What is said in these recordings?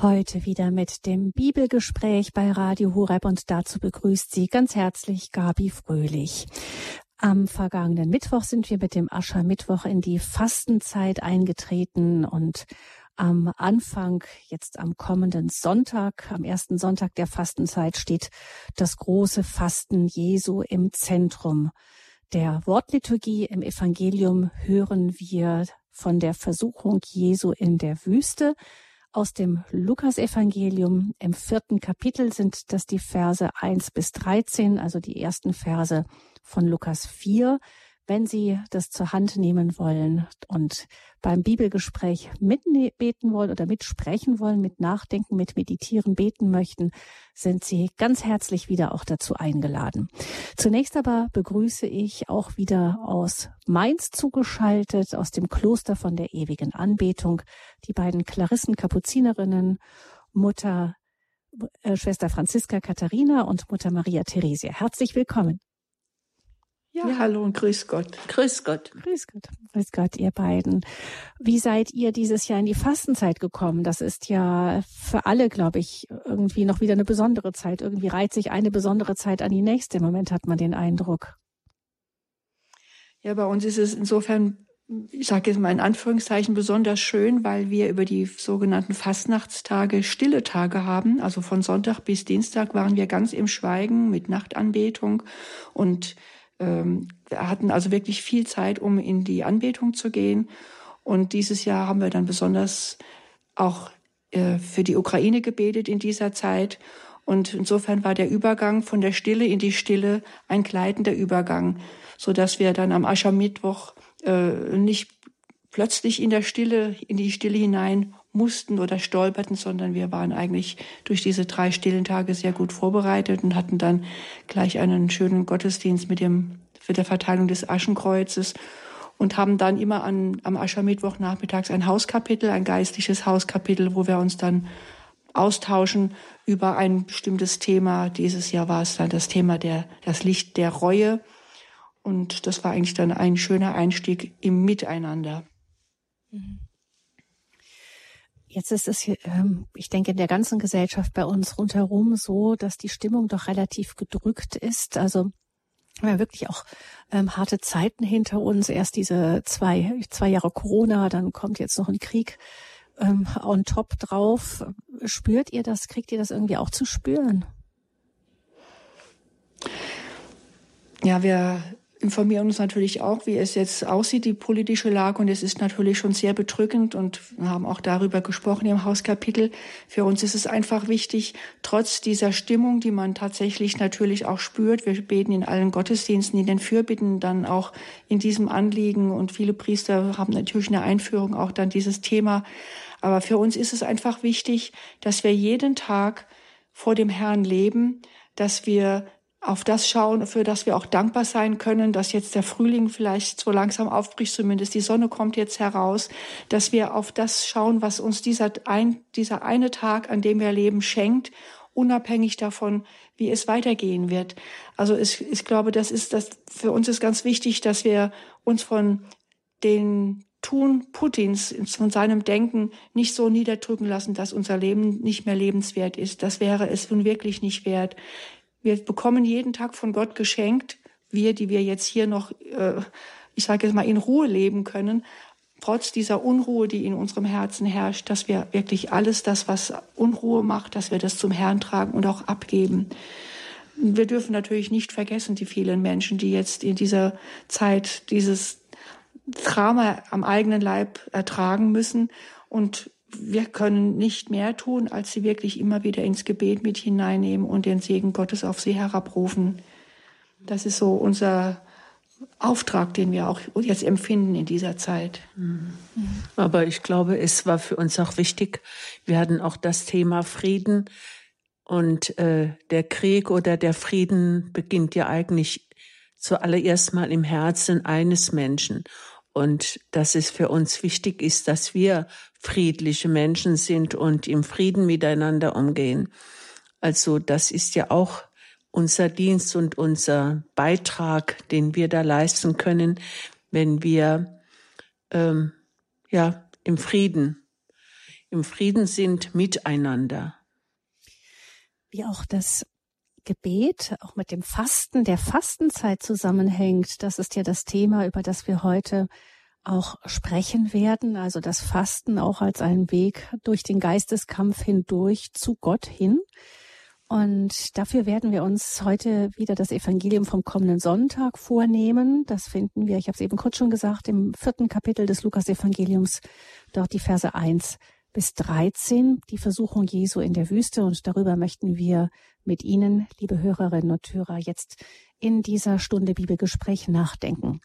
Heute wieder mit dem Bibelgespräch bei Radio Horeb und dazu begrüßt Sie ganz herzlich Gabi Fröhlich. Am vergangenen Mittwoch sind wir mit dem Aschermittwoch in die Fastenzeit eingetreten und am Anfang, jetzt am kommenden Sonntag, am ersten Sonntag der Fastenzeit steht das große Fasten Jesu im Zentrum. Der Wortliturgie im Evangelium hören wir von der Versuchung Jesu in der Wüste. Aus dem Lukasevangelium im vierten Kapitel sind das die Verse 1 bis 13, also die ersten Verse von Lukas 4 wenn Sie das zur Hand nehmen wollen und beim Bibelgespräch mitbeten wollen oder mitsprechen wollen, mit nachdenken, mit meditieren, beten möchten, sind Sie ganz herzlich wieder auch dazu eingeladen. Zunächst aber begrüße ich auch wieder aus Mainz zugeschaltet, aus dem Kloster von der ewigen Anbetung, die beiden Klarissen Kapuzinerinnen, Mutter äh, Schwester Franziska Katharina und Mutter Maria Theresia. Herzlich willkommen. Ja, ja, hallo und grüß Gott. Grüß Gott. Grüß Gott. Grüß Gott, ihr beiden. Wie seid ihr dieses Jahr in die Fastenzeit gekommen? Das ist ja für alle, glaube ich, irgendwie noch wieder eine besondere Zeit. Irgendwie reiht sich eine besondere Zeit an die nächste. Im Moment hat man den Eindruck. Ja, bei uns ist es insofern, ich sage jetzt mal in Anführungszeichen, besonders schön, weil wir über die sogenannten Fastnachtstage stille Tage haben. Also von Sonntag bis Dienstag waren wir ganz im Schweigen mit Nachtanbetung und ähm, wir hatten also wirklich viel Zeit, um in die Anbetung zu gehen. Und dieses Jahr haben wir dann besonders auch äh, für die Ukraine gebetet in dieser Zeit. Und insofern war der Übergang von der Stille in die Stille ein gleitender Übergang, so dass wir dann am Aschermittwoch äh, nicht plötzlich in der Stille, in die Stille hinein mussten oder stolperten, sondern wir waren eigentlich durch diese drei stillen Tage sehr gut vorbereitet und hatten dann gleich einen schönen Gottesdienst mit dem, für der Verteilung des Aschenkreuzes und haben dann immer an, am Aschermittwoch nachmittags ein Hauskapitel, ein geistliches Hauskapitel, wo wir uns dann austauschen über ein bestimmtes Thema. Dieses Jahr war es dann das Thema der, das Licht der Reue. Und das war eigentlich dann ein schöner Einstieg im Miteinander. Mhm. Jetzt ist es, ähm, ich denke, in der ganzen Gesellschaft bei uns rundherum so, dass die Stimmung doch relativ gedrückt ist. Also wir haben wirklich auch ähm, harte Zeiten hinter uns. Erst diese zwei, zwei Jahre Corona, dann kommt jetzt noch ein Krieg ähm, on top drauf. Spürt ihr das? Kriegt ihr das irgendwie auch zu spüren? Ja, wir informieren uns natürlich auch, wie es jetzt aussieht, die politische Lage. Und es ist natürlich schon sehr bedrückend und wir haben auch darüber gesprochen im Hauskapitel. Für uns ist es einfach wichtig, trotz dieser Stimmung, die man tatsächlich natürlich auch spürt, wir beten in allen Gottesdiensten, in den Fürbitten dann auch in diesem Anliegen und viele Priester haben natürlich eine Einführung auch dann dieses Thema. Aber für uns ist es einfach wichtig, dass wir jeden Tag vor dem Herrn leben, dass wir auf das schauen, für das wir auch dankbar sein können, dass jetzt der Frühling vielleicht so langsam aufbricht, zumindest die Sonne kommt jetzt heraus, dass wir auf das schauen, was uns dieser, ein, dieser eine Tag, an dem wir leben, schenkt, unabhängig davon, wie es weitergehen wird. Also es, ich glaube, das ist das, für uns ist ganz wichtig, dass wir uns von den Tun Putins, von seinem Denken nicht so niederdrücken lassen, dass unser Leben nicht mehr lebenswert ist. Das wäre es nun wirklich nicht wert. Wir bekommen jeden Tag von Gott geschenkt, wir, die wir jetzt hier noch, äh, ich sage jetzt mal, in Ruhe leben können, trotz dieser Unruhe, die in unserem Herzen herrscht, dass wir wirklich alles das, was Unruhe macht, dass wir das zum Herrn tragen und auch abgeben. Wir dürfen natürlich nicht vergessen, die vielen Menschen, die jetzt in dieser Zeit dieses Drama am eigenen Leib ertragen müssen und wir können nicht mehr tun, als sie wirklich immer wieder ins Gebet mit hineinnehmen und den Segen Gottes auf sie herabrufen. Das ist so unser Auftrag, den wir auch jetzt empfinden in dieser Zeit. Mhm. Aber ich glaube, es war für uns auch wichtig. Wir hatten auch das Thema Frieden und äh, der Krieg oder der Frieden beginnt ja eigentlich zuallererst mal im Herzen eines Menschen. Und dass es für uns wichtig ist, dass wir friedliche Menschen sind und im Frieden miteinander umgehen. Also das ist ja auch unser Dienst und unser Beitrag, den wir da leisten können, wenn wir ähm, ja im Frieden im Frieden sind miteinander. Wie auch das Gebet auch mit dem Fasten, der Fastenzeit zusammenhängt. Das ist ja das Thema, über das wir heute auch sprechen werden. Also das Fasten auch als einen Weg durch den Geisteskampf hindurch zu Gott hin. Und dafür werden wir uns heute wieder das Evangelium vom kommenden Sonntag vornehmen. Das finden wir, ich habe es eben kurz schon gesagt, im vierten Kapitel des Lukas-Evangeliums, dort die Verse 1 bis 13, die Versuchung Jesu in der Wüste. Und darüber möchten wir mit Ihnen, liebe Hörerinnen und Hörer, jetzt in dieser Stunde Bibelgespräch nachdenken.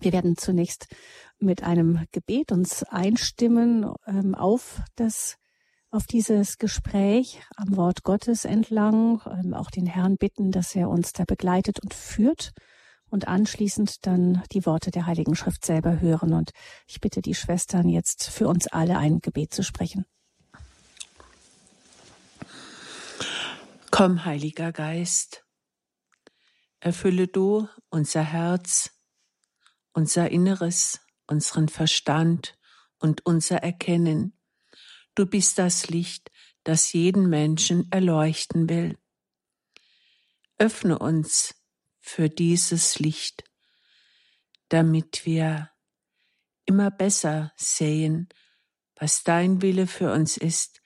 Wir werden zunächst mit einem Gebet uns einstimmen ähm, auf das auf dieses Gespräch am Wort Gottes entlang, ähm, auch den Herrn bitten, dass er uns da begleitet und führt und anschließend dann die Worte der Heiligen Schrift selber hören. Und ich bitte die Schwestern jetzt für uns alle ein Gebet zu sprechen. Komm, Heiliger Geist, erfülle du unser Herz, unser Inneres, unseren Verstand und unser Erkennen. Du bist das Licht, das jeden Menschen erleuchten will. Öffne uns für dieses Licht, damit wir immer besser sehen, was dein Wille für uns ist,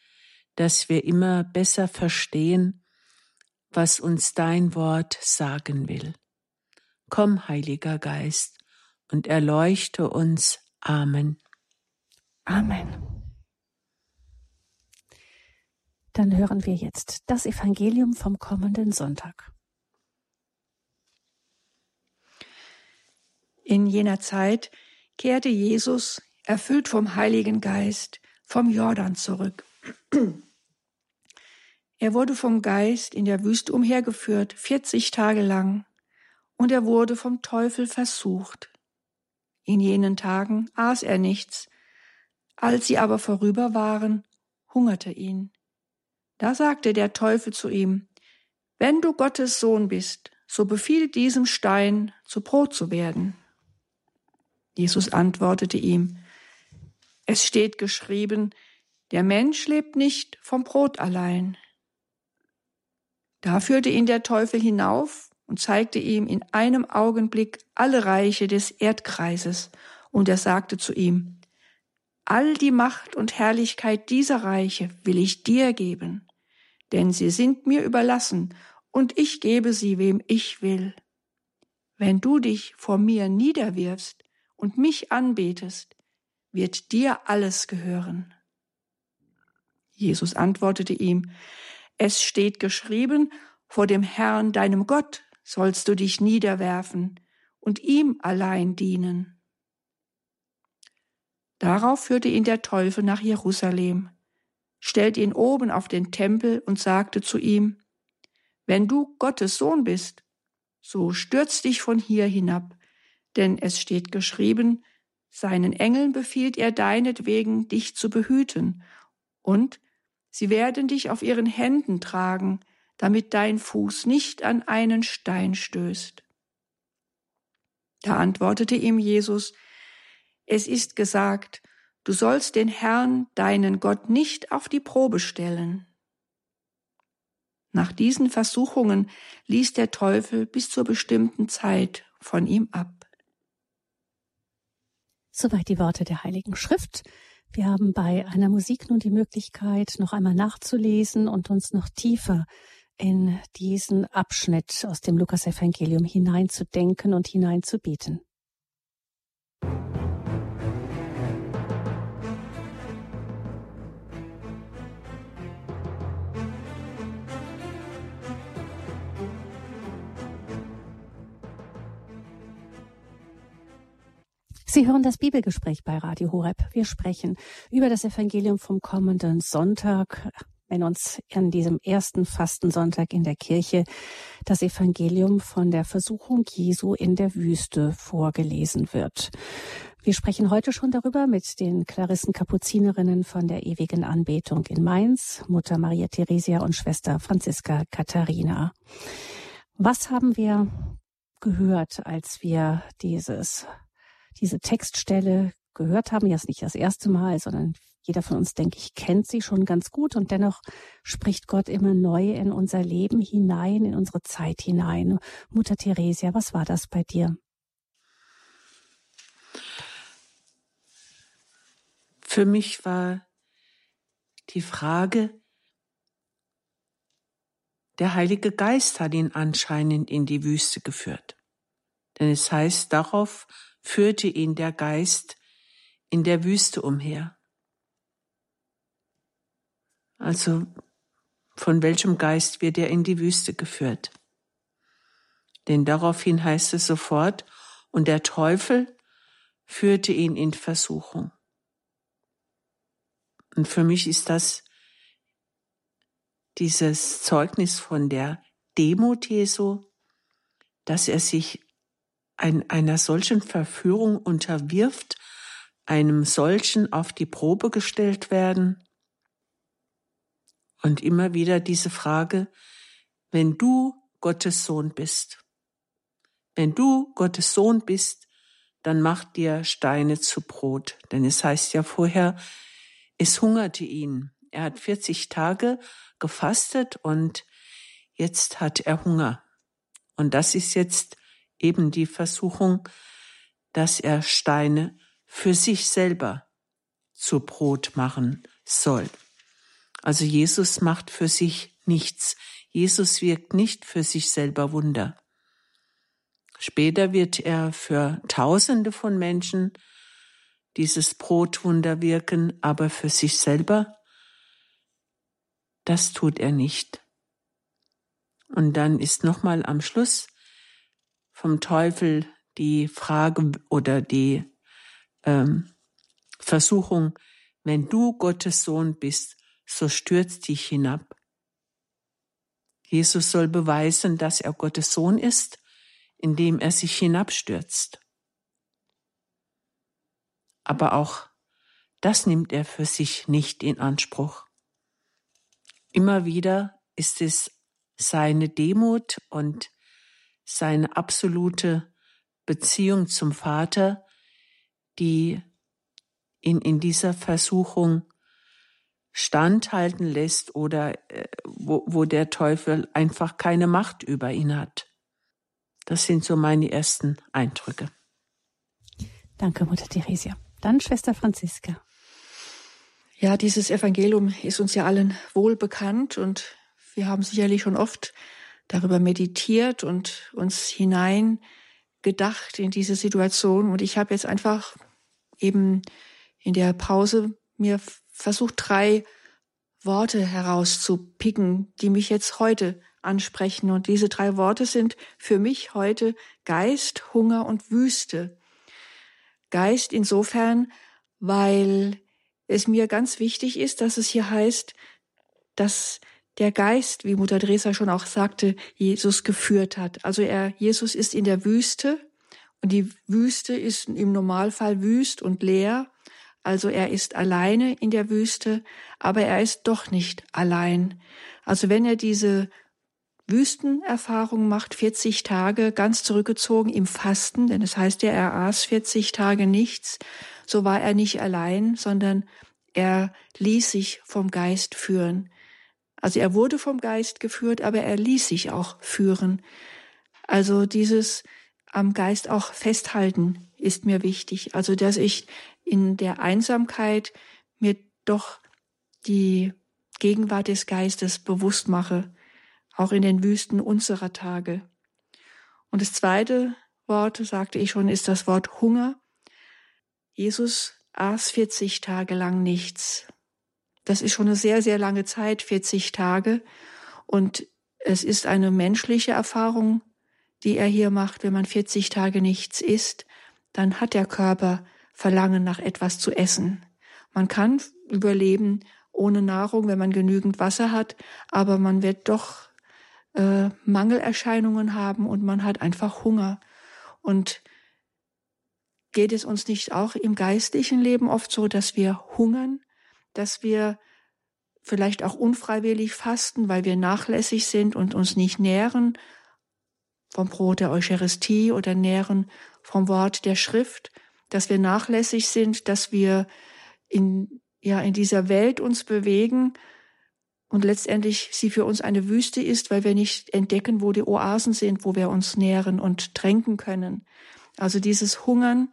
dass wir immer besser verstehen, was uns dein Wort sagen will. Komm, Heiliger Geist, und erleuchte uns. Amen. Amen. Dann hören wir jetzt das Evangelium vom kommenden Sonntag. In jener Zeit kehrte Jesus, erfüllt vom Heiligen Geist, vom Jordan zurück. Er wurde vom Geist in der Wüste umhergeführt, 40 Tage lang, und er wurde vom Teufel versucht. In jenen Tagen aß er nichts, als sie aber vorüber waren, hungerte ihn. Da sagte der Teufel zu ihm, Wenn du Gottes Sohn bist, so befiehl diesem Stein zu Brot zu werden. Jesus antwortete ihm, es steht geschrieben, der Mensch lebt nicht vom Brot allein. Da führte ihn der Teufel hinauf und zeigte ihm in einem Augenblick alle Reiche des Erdkreises, und er sagte zu ihm, All die Macht und Herrlichkeit dieser Reiche will ich dir geben, denn sie sind mir überlassen, und ich gebe sie, wem ich will. Wenn du dich vor mir niederwirfst und mich anbetest, wird dir alles gehören. Jesus antwortete ihm, es steht geschrieben, vor dem Herrn, deinem Gott, sollst du dich niederwerfen und ihm allein dienen. Darauf führte ihn der Teufel nach Jerusalem, stellte ihn oben auf den Tempel und sagte zu ihm, Wenn du Gottes Sohn bist, so stürz dich von hier hinab, denn es steht geschrieben, seinen Engeln befiehlt er deinetwegen, dich zu behüten, und sie werden dich auf ihren Händen tragen, damit dein Fuß nicht an einen Stein stößt. Da antwortete ihm Jesus, es ist gesagt, du sollst den Herrn, deinen Gott, nicht auf die Probe stellen. Nach diesen Versuchungen ließ der Teufel bis zur bestimmten Zeit von ihm ab. Soweit die Worte der Heiligen Schrift. Wir haben bei einer Musik nun die Möglichkeit, noch einmal nachzulesen und uns noch tiefer in diesen Abschnitt aus dem Lukas-Evangelium hineinzudenken und hineinzubeten. Sie hören das Bibelgespräch bei Radio Horeb. Wir sprechen über das Evangelium vom kommenden Sonntag, wenn uns an diesem ersten Fastensonntag in der Kirche das Evangelium von der Versuchung Jesu in der Wüste vorgelesen wird. Wir sprechen heute schon darüber mit den Klarissen Kapuzinerinnen von der ewigen Anbetung in Mainz, Mutter Maria Theresia und Schwester Franziska Katharina. Was haben wir gehört, als wir dieses diese Textstelle gehört haben, jetzt nicht das erste Mal, sondern Jeder von uns, denke ich, kennt sie schon ganz gut und dennoch spricht Gott immer neu in unser Leben hinein, in unsere Zeit hinein. Mutter Theresia, was war das bei dir? Für mich war die Frage, der Heilige Geist hat ihn anscheinend in die Wüste geführt. Denn es heißt, darauf führte ihn der Geist in der Wüste umher. Also von welchem Geist wird er in die Wüste geführt? Denn daraufhin heißt es sofort, und der Teufel führte ihn in Versuchung. Und für mich ist das dieses Zeugnis von der Demut Jesu, dass er sich ein, einer solchen Verführung unterwirft, einem solchen auf die Probe gestellt werden. Und immer wieder diese Frage, wenn du Gottes Sohn bist, wenn du Gottes Sohn bist, dann mach dir Steine zu Brot. Denn es heißt ja vorher, es hungerte ihn. Er hat 40 Tage gefastet und jetzt hat er Hunger. Und das ist jetzt eben die Versuchung, dass er Steine für sich selber zu Brot machen soll. Also Jesus macht für sich nichts. Jesus wirkt nicht für sich selber Wunder. Später wird er für Tausende von Menschen dieses Brotwunder wirken, aber für sich selber das tut er nicht. Und dann ist nochmal am Schluss vom Teufel die Frage oder die ähm, Versuchung, wenn du Gottes Sohn bist, so stürzt dich hinab. Jesus soll beweisen, dass er Gottes Sohn ist, indem er sich hinabstürzt. Aber auch das nimmt er für sich nicht in Anspruch. Immer wieder ist es seine Demut und seine absolute Beziehung zum Vater, die ihn in dieser Versuchung standhalten lässt oder äh, wo, wo der Teufel einfach keine Macht über ihn hat. Das sind so meine ersten Eindrücke. Danke, Mutter Theresia. Dann Schwester Franziska. Ja, dieses Evangelium ist uns ja allen wohl bekannt und wir haben sicherlich schon oft darüber meditiert und uns hinein gedacht in diese Situation. Und ich habe jetzt einfach eben in der Pause mir versucht, drei Worte herauszupicken, die mich jetzt heute ansprechen. Und diese drei Worte sind für mich heute Geist, Hunger und Wüste. Geist insofern, weil es mir ganz wichtig ist, dass es hier heißt, dass der Geist, wie Mutter Teresa schon auch sagte, Jesus geführt hat. Also er, Jesus ist in der Wüste und die Wüste ist im Normalfall wüst und leer. Also er ist alleine in der Wüste, aber er ist doch nicht allein. Also wenn er diese Wüstenerfahrung macht, 40 Tage ganz zurückgezogen im Fasten, denn es das heißt ja, er aß 40 Tage nichts, so war er nicht allein, sondern er ließ sich vom Geist führen. Also er wurde vom Geist geführt, aber er ließ sich auch führen. Also dieses am Geist auch festhalten ist mir wichtig. Also dass ich in der Einsamkeit mir doch die Gegenwart des Geistes bewusst mache, auch in den Wüsten unserer Tage. Und das zweite Wort, sagte ich schon, ist das Wort Hunger. Jesus aß 40 Tage lang nichts. Das ist schon eine sehr, sehr lange Zeit, 40 Tage. Und es ist eine menschliche Erfahrung, die er hier macht. Wenn man 40 Tage nichts isst, dann hat der Körper Verlangen nach etwas zu essen. Man kann überleben ohne Nahrung, wenn man genügend Wasser hat, aber man wird doch äh, Mangelerscheinungen haben und man hat einfach Hunger. Und geht es uns nicht auch im geistlichen Leben oft so, dass wir hungern, dass wir vielleicht auch unfreiwillig fasten, weil wir nachlässig sind und uns nicht nähren vom Brot der Eucharistie oder nähren vom Wort der Schrift, dass wir nachlässig sind, dass wir in ja in dieser Welt uns bewegen und letztendlich sie für uns eine Wüste ist, weil wir nicht entdecken, wo die Oasen sind, wo wir uns nähren und tränken können. Also dieses Hungern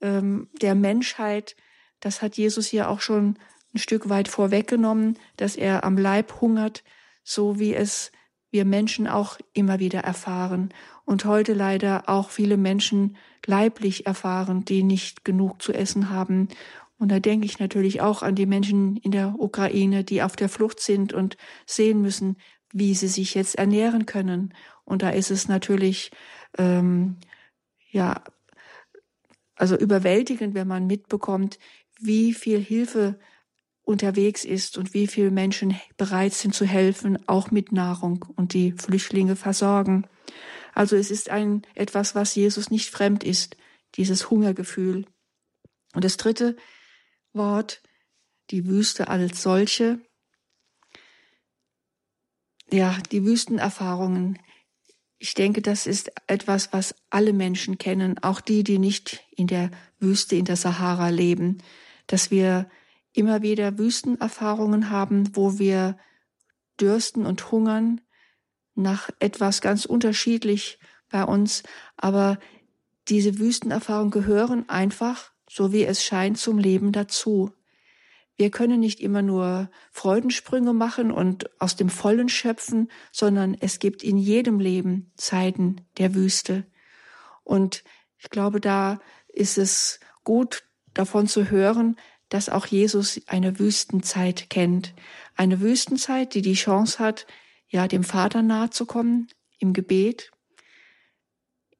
ähm, der Menschheit, das hat Jesus hier auch schon ein Stück weit vorweggenommen, dass er am Leib hungert, so wie es wir Menschen auch immer wieder erfahren und heute leider auch viele Menschen leiblich erfahren, die nicht genug zu essen haben. Und da denke ich natürlich auch an die Menschen in der Ukraine, die auf der Flucht sind und sehen müssen, wie sie sich jetzt ernähren können. Und da ist es natürlich ähm, ja also überwältigend, wenn man mitbekommt, wie viel Hilfe unterwegs ist und wie viele Menschen bereit sind zu helfen, auch mit Nahrung und die Flüchtlinge versorgen. Also es ist ein etwas, was Jesus nicht fremd ist, dieses Hungergefühl. Und das dritte Wort, die Wüste als solche. Ja, die Wüstenerfahrungen. Ich denke, das ist etwas, was alle Menschen kennen, auch die, die nicht in der Wüste, in der Sahara leben, dass wir immer wieder Wüstenerfahrungen haben, wo wir dürsten und hungern nach etwas ganz unterschiedlich bei uns, aber diese Wüstenerfahrungen gehören einfach, so wie es scheint, zum Leben dazu. Wir können nicht immer nur Freudensprünge machen und aus dem Vollen schöpfen, sondern es gibt in jedem Leben Zeiten der Wüste. Und ich glaube, da ist es gut davon zu hören, dass auch Jesus eine Wüstenzeit kennt. Eine Wüstenzeit, die die Chance hat, ja, dem Vater nahe zu kommen im Gebet.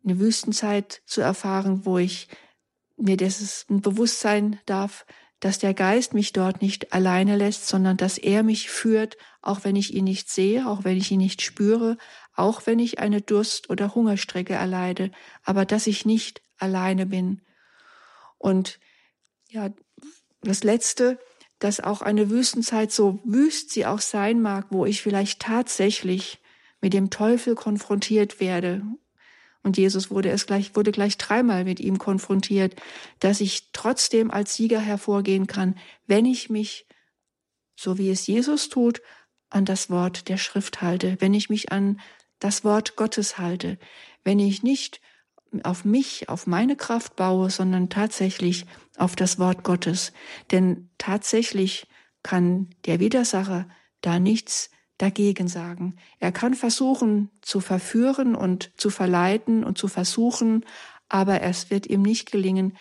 Eine Wüstenzeit zu erfahren, wo ich mir das ein Bewusstsein darf, dass der Geist mich dort nicht alleine lässt, sondern dass er mich führt, auch wenn ich ihn nicht sehe, auch wenn ich ihn nicht spüre, auch wenn ich eine Durst- oder Hungerstrecke erleide, aber dass ich nicht alleine bin. Und ja, das Letzte, dass auch eine Wüstenzeit, so wüst sie auch sein mag, wo ich vielleicht tatsächlich mit dem Teufel konfrontiert werde. Und Jesus wurde es gleich, wurde gleich dreimal mit ihm konfrontiert, dass ich trotzdem als Sieger hervorgehen kann, wenn ich mich, so wie es Jesus tut, an das Wort der Schrift halte, wenn ich mich an das Wort Gottes halte, wenn ich nicht auf mich, auf meine Kraft baue, sondern tatsächlich auf das Wort Gottes. Denn tatsächlich kann der Widersacher da nichts dagegen sagen. Er kann versuchen zu verführen und zu verleiten und zu versuchen, aber es wird ihm nicht gelingen,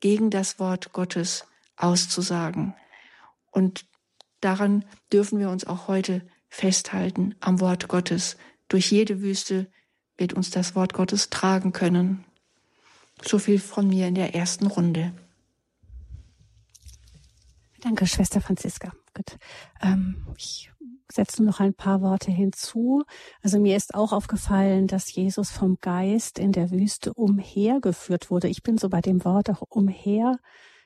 gegen das Wort Gottes auszusagen. Und daran dürfen wir uns auch heute festhalten, am Wort Gottes. Durch jede Wüste wird uns das Wort Gottes tragen können. So viel von mir in der ersten Runde. Danke, Schwester Franziska. Gut. Ähm, ich setze noch ein paar Worte hinzu. Also mir ist auch aufgefallen, dass Jesus vom Geist in der Wüste umhergeführt wurde. Ich bin so bei dem Wort auch umher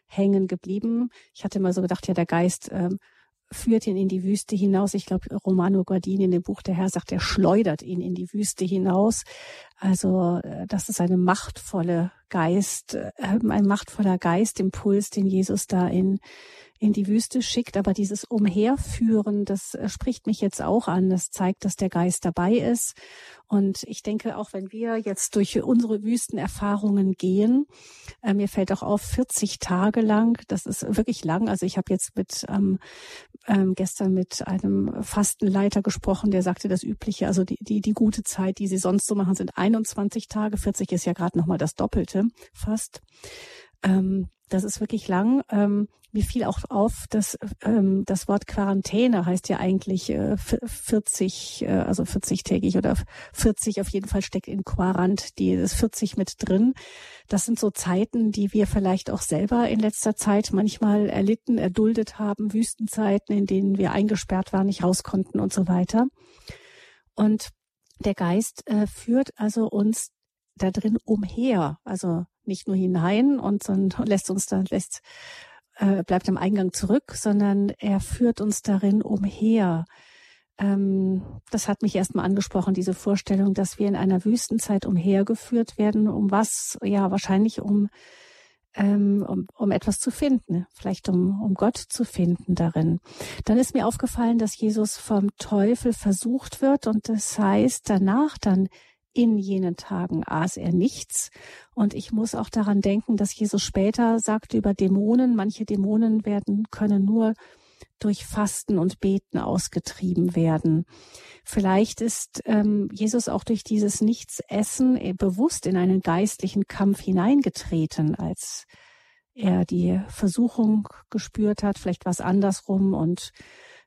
hängen geblieben. Ich hatte immer so gedacht, ja, der Geist ähm, führt ihn in die Wüste hinaus. Ich glaube, Romano Guardini in dem Buch Der Herr sagt, er schleudert ihn in die Wüste hinaus. Also äh, das ist eine machtvolle Geist, äh, ein machtvoller Geistimpuls, den Jesus da in in die Wüste schickt. Aber dieses Umherführen, das äh, spricht mich jetzt auch an. Das zeigt, dass der Geist dabei ist. Und ich denke, auch wenn wir jetzt durch unsere Wüstenerfahrungen gehen, äh, mir fällt auch auf, 40 Tage lang, das ist wirklich lang. Also ich habe jetzt mit ähm, ähm, gestern mit einem Fastenleiter gesprochen, der sagte das Übliche, also die, die, die gute Zeit, die sie sonst so machen, sind 21 Tage. 40 ist ja gerade nochmal das Doppelte fast. Ähm, das ist wirklich lang. Ähm, mir fiel auch auf, dass ähm, das Wort Quarantäne heißt ja eigentlich äh, 40, äh, also 40-tägig oder 40 auf jeden Fall steckt in Quarant die ist 40 mit drin. Das sind so Zeiten, die wir vielleicht auch selber in letzter Zeit manchmal erlitten, erduldet haben, Wüstenzeiten, in denen wir eingesperrt waren, nicht raus konnten und so weiter. Und der Geist äh, führt also uns da drin umher, also nicht nur hinein und sondern lässt uns dann lässt äh, bleibt am Eingang zurück, sondern er führt uns darin umher. Ähm, das hat mich erstmal angesprochen, diese Vorstellung, dass wir in einer Wüstenzeit umhergeführt werden. Um was? Ja, wahrscheinlich um ähm, um, um etwas zu finden, vielleicht um, um Gott zu finden darin. Dann ist mir aufgefallen, dass Jesus vom Teufel versucht wird und das heißt danach dann in jenen Tagen aß er nichts. Und ich muss auch daran denken, dass Jesus später sagte über Dämonen, manche Dämonen werden, können nur durch Fasten und Beten ausgetrieben werden. Vielleicht ist ähm, Jesus auch durch dieses Nichtsessen äh, bewusst in einen geistlichen Kampf hineingetreten, als er die Versuchung gespürt hat, vielleicht was andersrum und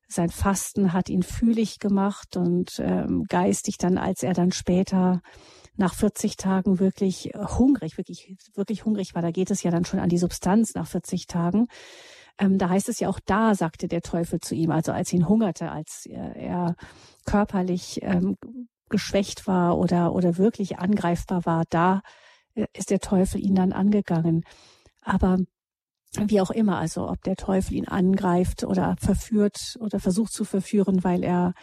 sein Fasten hat ihn fühlig gemacht und ähm, geistig dann, als er dann später nach 40 Tagen wirklich hungrig, wirklich, wirklich hungrig war, da geht es ja dann schon an die Substanz nach 40 Tagen. Ähm, da heißt es ja auch da, sagte der Teufel zu ihm, also als ihn hungerte, als er, er körperlich ähm, geschwächt war oder, oder wirklich angreifbar war, da äh, ist der Teufel ihn dann angegangen. Aber wie auch immer, also ob der Teufel ihn angreift oder verführt oder versucht zu verführen, weil er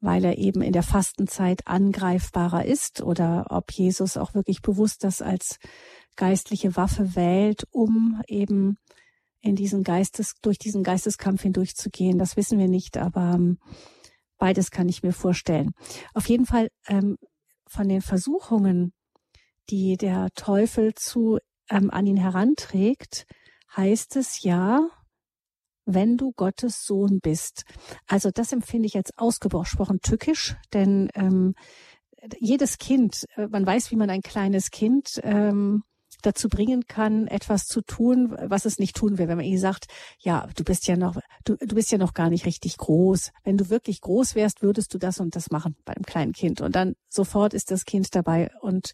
weil er eben in der Fastenzeit angreifbarer ist oder ob Jesus auch wirklich bewusst das als geistliche Waffe wählt, um eben in diesen Geistes, durch diesen Geisteskampf hindurchzugehen. Das wissen wir nicht, aber ähm, beides kann ich mir vorstellen. Auf jeden Fall ähm, von den Versuchungen, die der Teufel zu ähm, an ihn heranträgt, heißt es ja, wenn du Gottes Sohn bist. Also das empfinde ich als ausgesprochen tückisch, denn ähm, jedes Kind, äh, man weiß, wie man ein kleines Kind ähm, dazu bringen kann, etwas zu tun, was es nicht tun will. Wenn man ihnen sagt, ja, du bist ja noch, du, du bist ja noch gar nicht richtig groß. Wenn du wirklich groß wärst, würdest du das und das machen bei einem kleinen Kind. Und dann sofort ist das Kind dabei und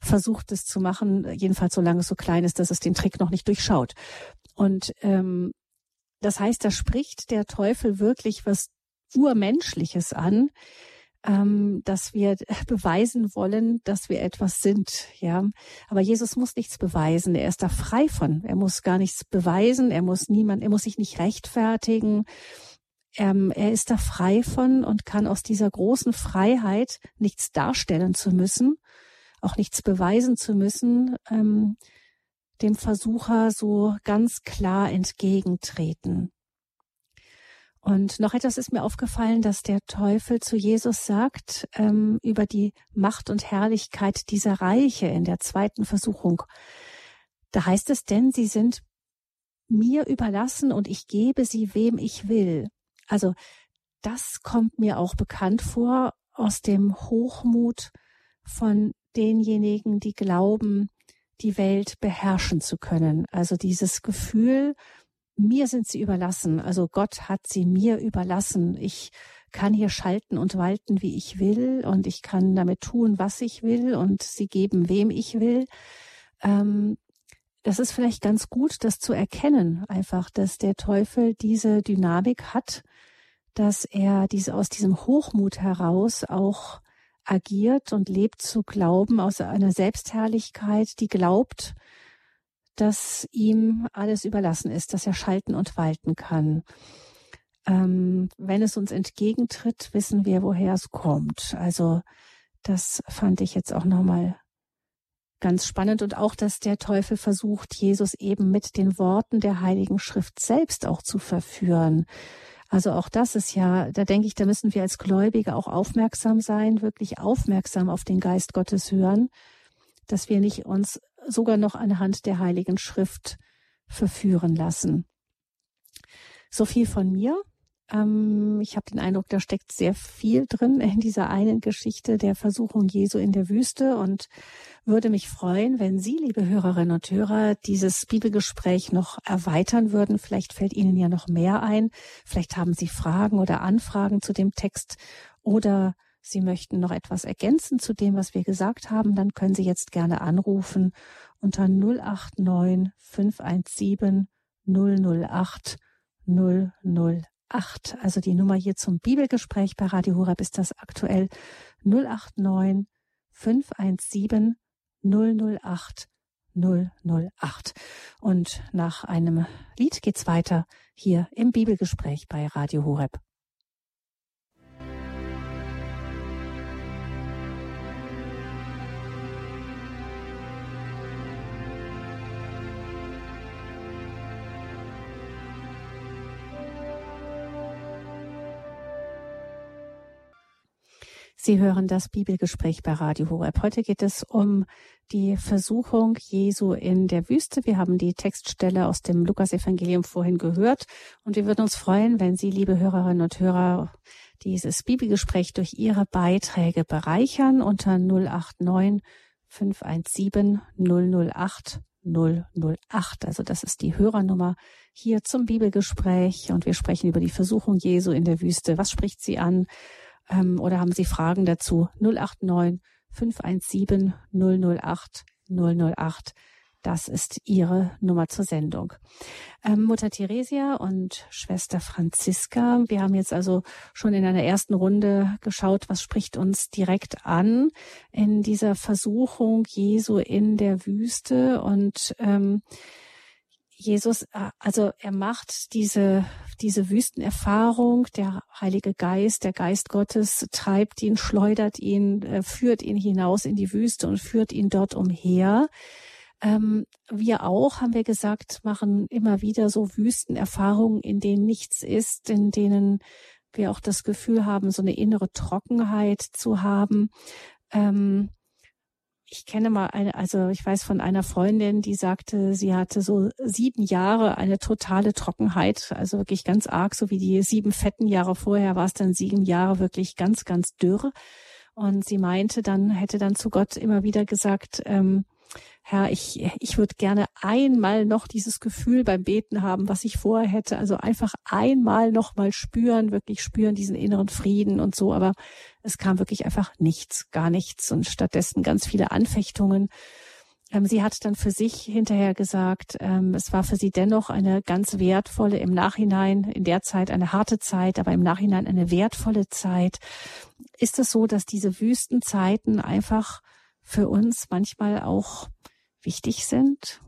versucht es zu machen, jedenfalls solange es so klein ist, dass es den Trick noch nicht durchschaut. Und ähm, das heißt, da spricht der Teufel wirklich was Urmenschliches an, ähm, dass wir beweisen wollen, dass wir etwas sind. Ja, aber Jesus muss nichts beweisen. Er ist da frei von. Er muss gar nichts beweisen. Er muss niemand. Er muss sich nicht rechtfertigen. Ähm, er ist da frei von und kann aus dieser großen Freiheit nichts darstellen zu müssen, auch nichts beweisen zu müssen, ähm, dem Versucher so ganz klar entgegentreten. Und noch etwas ist mir aufgefallen, dass der Teufel zu Jesus sagt ähm, über die Macht und Herrlichkeit dieser Reiche in der zweiten Versuchung. Da heißt es denn, sie sind mir überlassen und ich gebe sie wem ich will. Also das kommt mir auch bekannt vor aus dem Hochmut von denjenigen, die glauben, die Welt beherrschen zu können. Also dieses Gefühl, mir sind sie überlassen. Also Gott hat sie mir überlassen. Ich kann hier schalten und walten, wie ich will, und ich kann damit tun, was ich will, und sie geben, wem ich will. Ähm, das ist vielleicht ganz gut, das zu erkennen, einfach, dass der Teufel diese Dynamik hat, dass er diese aus diesem Hochmut heraus auch agiert und lebt zu glauben aus einer Selbstherrlichkeit, die glaubt, dass ihm alles überlassen ist, dass er schalten und walten kann. Ähm, wenn es uns entgegentritt, wissen wir, woher es kommt. Also das fand ich jetzt auch nochmal ganz spannend und auch, dass der Teufel versucht, Jesus eben mit den Worten der Heiligen Schrift selbst auch zu verführen. Also auch das ist ja, da denke ich, da müssen wir als Gläubige auch aufmerksam sein, wirklich aufmerksam auf den Geist Gottes hören, dass wir nicht uns sogar noch anhand der Heiligen Schrift verführen lassen. So viel von mir. Ähm, ich habe den Eindruck, da steckt sehr viel drin in dieser einen Geschichte der Versuchung Jesu in der Wüste und würde mich freuen, wenn Sie, liebe Hörerinnen und Hörer, dieses Bibelgespräch noch erweitern würden. Vielleicht fällt Ihnen ja noch mehr ein. Vielleicht haben Sie Fragen oder Anfragen zu dem Text oder Sie möchten noch etwas ergänzen zu dem, was wir gesagt haben, dann können Sie jetzt gerne anrufen unter 089 517 008 008. Also die Nummer hier zum Bibelgespräch bei Radio Horeb ist das aktuell 089 517 008 008. Und nach einem Lied geht's weiter hier im Bibelgespräch bei Radio Horeb. Sie hören das Bibelgespräch bei Radio Horeb. Heute geht es um die Versuchung Jesu in der Wüste. Wir haben die Textstelle aus dem Lukasevangelium vorhin gehört und wir würden uns freuen, wenn Sie, liebe Hörerinnen und Hörer, dieses Bibelgespräch durch Ihre Beiträge bereichern unter 089 517 008 008. Also das ist die Hörernummer hier zum Bibelgespräch und wir sprechen über die Versuchung Jesu in der Wüste. Was spricht sie an? Ähm, oder haben Sie Fragen dazu? 089 517 008 008. Das ist Ihre Nummer zur Sendung. Ähm, Mutter Theresia und Schwester Franziska, wir haben jetzt also schon in einer ersten Runde geschaut, was spricht uns direkt an in dieser Versuchung Jesu in der Wüste und ähm, Jesus, äh, also er macht diese, diese Wüstenerfahrung, der Heilige Geist, der Geist Gottes treibt ihn, schleudert ihn, äh, führt ihn hinaus in die Wüste und führt ihn dort umher. Ähm, wir auch, haben wir gesagt, machen immer wieder so Wüstenerfahrungen, in denen nichts ist, in denen wir auch das Gefühl haben, so eine innere Trockenheit zu haben. Ähm, ich kenne mal eine, also ich weiß von einer Freundin, die sagte, sie hatte so sieben Jahre eine totale Trockenheit, also wirklich ganz arg, so wie die sieben fetten Jahre vorher war es dann sieben Jahre wirklich ganz, ganz dürr. Und sie meinte dann, hätte dann zu Gott immer wieder gesagt, ähm, Herr, ich, ich würde gerne einmal noch dieses Gefühl beim Beten haben, was ich vorher hätte. Also einfach einmal noch mal spüren, wirklich spüren diesen inneren Frieden und so. Aber es kam wirklich einfach nichts, gar nichts und stattdessen ganz viele Anfechtungen. Ähm, sie hat dann für sich hinterher gesagt, ähm, es war für sie dennoch eine ganz wertvolle, im Nachhinein, in der Zeit eine harte Zeit, aber im Nachhinein eine wertvolle Zeit. Ist es so, dass diese Wüstenzeiten einfach für uns manchmal auch wichtig sind?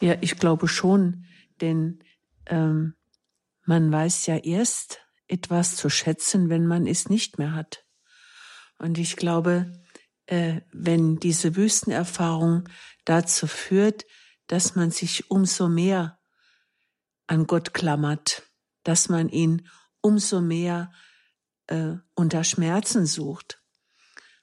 Ja, ich glaube schon, denn ähm, man weiß ja erst etwas zu schätzen, wenn man es nicht mehr hat. Und ich glaube, äh, wenn diese Wüstenerfahrung dazu führt, dass man sich umso mehr an Gott klammert, dass man ihn umso mehr äh, unter Schmerzen sucht.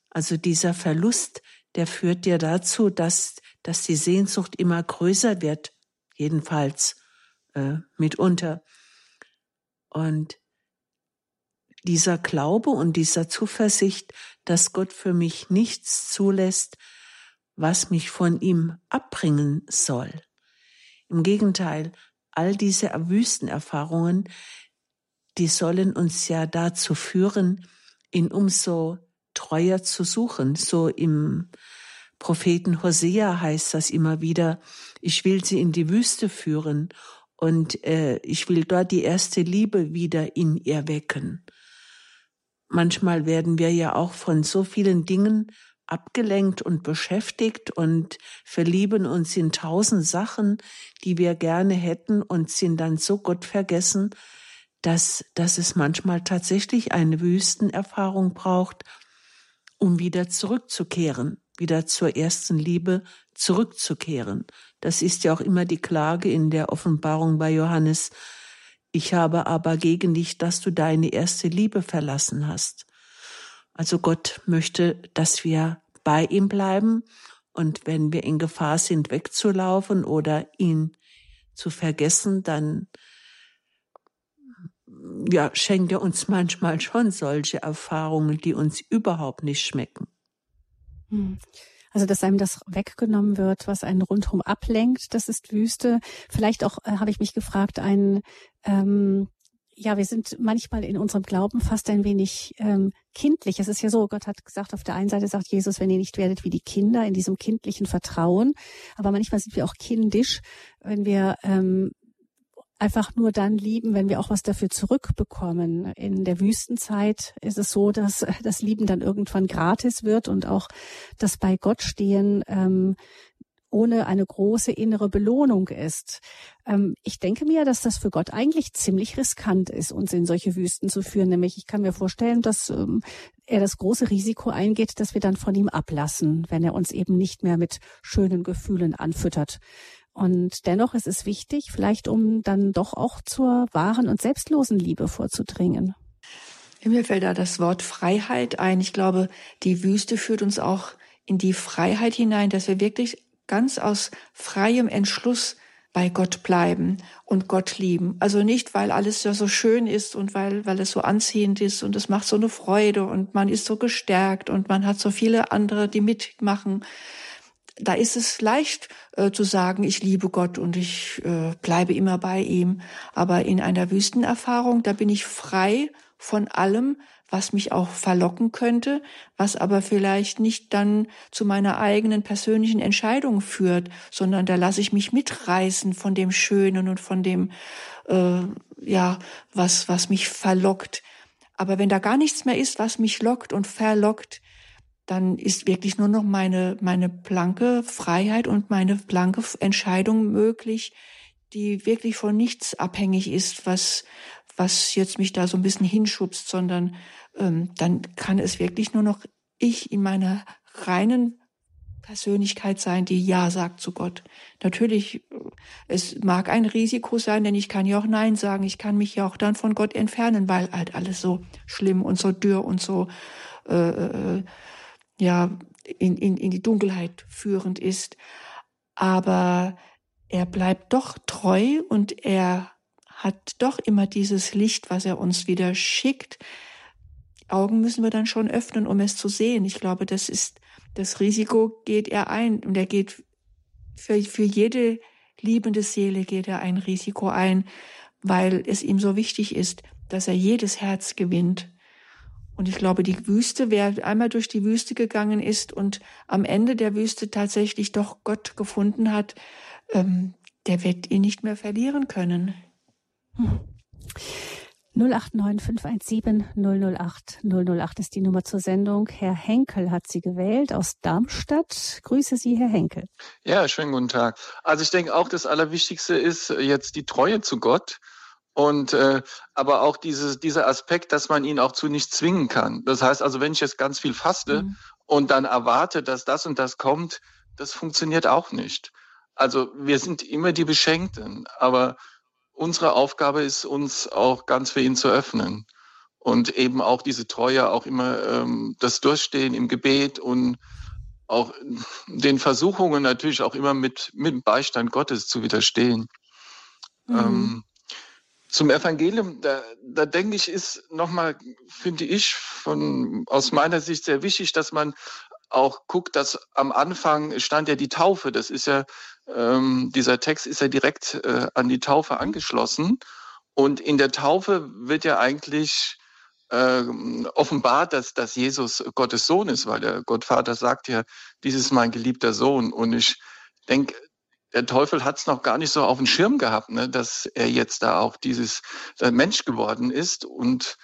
Also dieser Verlust der führt dir dazu, dass, dass die Sehnsucht immer größer wird, jedenfalls äh, mitunter. Und dieser Glaube und dieser Zuversicht, dass Gott für mich nichts zulässt, was mich von ihm abbringen soll. Im Gegenteil, all diese Wüstenerfahrungen, die sollen uns ja dazu führen, ihn umso treuer zu suchen. So im Propheten Hosea heißt das immer wieder, ich will sie in die Wüste führen und äh, ich will dort die erste Liebe wieder in ihr wecken. Manchmal werden wir ja auch von so vielen Dingen abgelenkt und beschäftigt und verlieben uns in tausend Sachen, die wir gerne hätten und sind dann so Gott vergessen, dass, dass es manchmal tatsächlich eine Wüstenerfahrung braucht, um wieder zurückzukehren, wieder zur ersten Liebe zurückzukehren. Das ist ja auch immer die Klage in der Offenbarung bei Johannes. Ich habe aber gegen dich, dass du deine erste Liebe verlassen hast. Also Gott möchte, dass wir bei ihm bleiben und wenn wir in Gefahr sind, wegzulaufen oder ihn zu vergessen, dann ja, schenkt er uns manchmal schon solche Erfahrungen, die uns überhaupt nicht schmecken. Hm. Also, dass einem das weggenommen wird, was einen rundherum ablenkt, das ist Wüste. Vielleicht auch, äh, habe ich mich gefragt, ein, ähm, ja, wir sind manchmal in unserem Glauben fast ein wenig ähm, kindlich. Es ist ja so, Gott hat gesagt, auf der einen Seite sagt Jesus, wenn ihr nicht werdet wie die Kinder in diesem kindlichen Vertrauen, aber manchmal sind wir auch kindisch, wenn wir ähm, einfach nur dann lieben, wenn wir auch was dafür zurückbekommen. In der Wüstenzeit ist es so, dass das Lieben dann irgendwann gratis wird und auch das bei Gott stehen ähm, ohne eine große innere Belohnung ist. Ähm, ich denke mir, dass das für Gott eigentlich ziemlich riskant ist, uns in solche Wüsten zu führen. Nämlich, ich kann mir vorstellen, dass ähm, er das große Risiko eingeht, dass wir dann von ihm ablassen, wenn er uns eben nicht mehr mit schönen Gefühlen anfüttert. Und dennoch ist es wichtig, vielleicht um dann doch auch zur wahren und selbstlosen Liebe vorzudringen. Mir fällt da das Wort Freiheit ein. Ich glaube, die Wüste führt uns auch in die Freiheit hinein, dass wir wirklich ganz aus freiem Entschluss bei Gott bleiben und Gott lieben. Also nicht, weil alles ja so schön ist und weil, weil es so anziehend ist und es macht so eine Freude und man ist so gestärkt und man hat so viele andere, die mitmachen. Da ist es leicht äh, zu sagen, ich liebe Gott und ich äh, bleibe immer bei ihm. Aber in einer Wüstenerfahrung, da bin ich frei von allem, was mich auch verlocken könnte, was aber vielleicht nicht dann zu meiner eigenen persönlichen Entscheidung führt, sondern da lasse ich mich mitreißen von dem Schönen und von dem, äh, ja, was, was mich verlockt. Aber wenn da gar nichts mehr ist, was mich lockt und verlockt, dann ist wirklich nur noch meine, meine blanke Freiheit und meine blanke Entscheidung möglich, die wirklich von nichts abhängig ist, was, was jetzt mich da so ein bisschen hinschubst, sondern ähm, dann kann es wirklich nur noch ich in meiner reinen Persönlichkeit sein, die Ja sagt zu Gott. Natürlich, äh, es mag ein Risiko sein, denn ich kann ja auch Nein sagen. Ich kann mich ja auch dann von Gott entfernen, weil halt alles so schlimm und so dürr und so äh, äh, ja in, in, in die Dunkelheit führend ist. Aber er bleibt doch treu und er hat doch immer dieses Licht, was er uns wieder schickt. Augen müssen wir dann schon öffnen, um es zu sehen. Ich glaube, das ist, das Risiko geht er ein und er geht für, für jede liebende Seele geht er ein Risiko ein, weil es ihm so wichtig ist, dass er jedes Herz gewinnt. Und ich glaube, die Wüste, wer einmal durch die Wüste gegangen ist und am Ende der Wüste tatsächlich doch Gott gefunden hat, ähm, der wird ihn nicht mehr verlieren können. 089 517 008 008 ist die Nummer zur Sendung. Herr Henkel hat sie gewählt aus Darmstadt. Grüße Sie, Herr Henkel. Ja, schönen guten Tag. Also ich denke auch, das Allerwichtigste ist jetzt die Treue zu Gott. Und äh, aber auch dieses, dieser Aspekt, dass man ihn auch zu nicht zwingen kann. Das heißt also, wenn ich jetzt ganz viel faste mhm. und dann erwarte, dass das und das kommt, das funktioniert auch nicht. Also wir sind immer die Beschenkten, aber unsere Aufgabe ist, uns auch ganz für ihn zu öffnen und eben auch diese Treue, auch immer ähm, das Durchstehen im Gebet und auch den Versuchungen natürlich auch immer mit, mit dem Beistand Gottes zu widerstehen. Mhm. Ähm, zum Evangelium, da, da denke ich, ist nochmal, finde ich, von, aus meiner Sicht sehr wichtig, dass man auch guckt, dass am Anfang stand ja die Taufe. Das ist ja ähm, dieser Text ist ja direkt äh, an die Taufe mhm. angeschlossen. Und in der Taufe wird ja eigentlich äh, offenbart, dass, dass Jesus Gottes Sohn ist, weil der Gottvater sagt ja, dies ist mein geliebter Sohn. Und ich denke, der Teufel hat es noch gar nicht so auf dem Schirm gehabt, ne, dass er jetzt da auch dieses äh, Mensch geworden ist. Und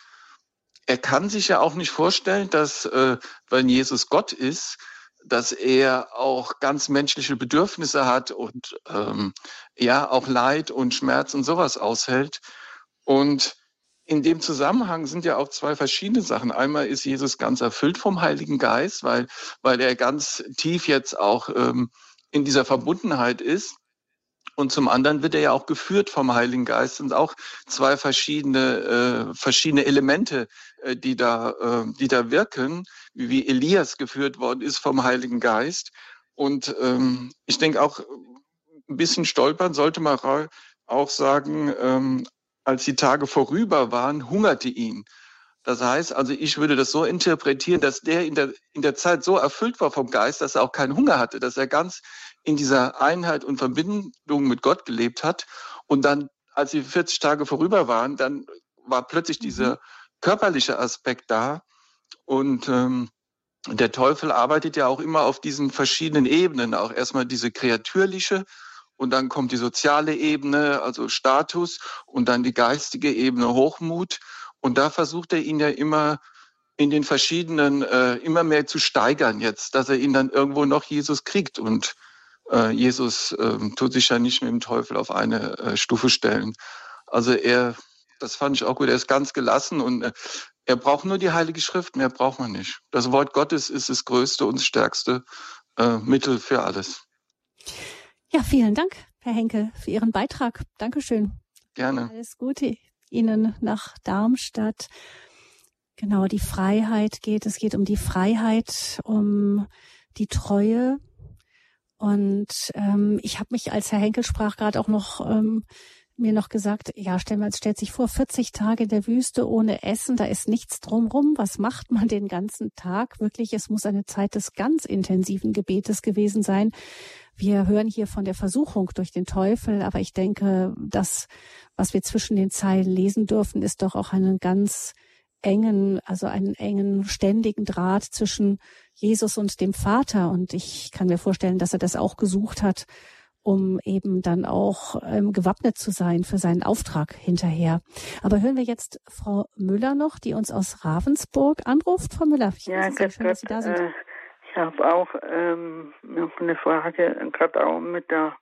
er kann sich ja auch nicht vorstellen, dass, äh, wenn Jesus Gott ist, dass er auch ganz menschliche Bedürfnisse hat und ähm, ja auch Leid und Schmerz und sowas aushält. Und in dem Zusammenhang sind ja auch zwei verschiedene Sachen. Einmal ist Jesus ganz erfüllt vom Heiligen Geist, weil, weil er ganz tief jetzt auch ähm, in dieser Verbundenheit ist. Und zum anderen wird er ja auch geführt vom Heiligen Geist. Und auch zwei verschiedene, äh, verschiedene Elemente, äh, die, da, äh, die da wirken, wie, wie Elias geführt worden ist vom Heiligen Geist. Und ähm, ich denke auch, ein bisschen stolpern sollte man auch sagen, ähm, als die Tage vorüber waren, hungerte ihn. Das heißt, also ich würde das so interpretieren, dass der in der, in der Zeit so erfüllt war vom Geist, dass er auch keinen Hunger hatte, dass er ganz in dieser Einheit und Verbindung mit Gott gelebt hat. Und dann, als die 40 Tage vorüber waren, dann war plötzlich mhm. dieser körperliche Aspekt da. Und ähm, der Teufel arbeitet ja auch immer auf diesen verschiedenen Ebenen. Auch erstmal diese kreatürliche und dann kommt die soziale Ebene, also Status und dann die geistige Ebene Hochmut. Und da versucht er ihn ja immer in den verschiedenen, äh, immer mehr zu steigern jetzt, dass er ihn dann irgendwo noch Jesus kriegt. Und äh, Jesus äh, tut sich ja nicht mit dem Teufel auf eine äh, Stufe stellen. Also er, das fand ich auch gut, er ist ganz gelassen und äh, er braucht nur die Heilige Schrift, mehr braucht man nicht. Das Wort Gottes ist das größte und stärkste äh, Mittel für alles. Ja, vielen Dank, Herr Henkel, für Ihren Beitrag. Dankeschön. Gerne. Alles Gute Ihnen nach Darmstadt. genau die Freiheit geht. Es geht um die Freiheit, um die Treue. Und ähm, ich habe mich, als Herr Henkel sprach, gerade auch noch ähm, mir noch gesagt, ja, stell mal, stellt sich vor, 40 Tage in der Wüste ohne Essen, da ist nichts drumrum. Was macht man den ganzen Tag? Wirklich, es muss eine Zeit des ganz intensiven Gebetes gewesen sein. Wir hören hier von der Versuchung durch den Teufel, aber ich denke, das, was wir zwischen den Zeilen lesen dürfen, ist doch auch einen ganz engen, also einen engen, ständigen Draht zwischen Jesus und dem Vater. Und ich kann mir vorstellen, dass er das auch gesucht hat, um eben dann auch ähm, gewappnet zu sein für seinen Auftrag hinterher. Aber hören wir jetzt Frau Müller noch, die uns aus Ravensburg anruft. Frau Müller, ich ja, Gott, schön, dass Sie da sind. Äh, ich habe auch ähm, noch eine Frage, gerade auch mit der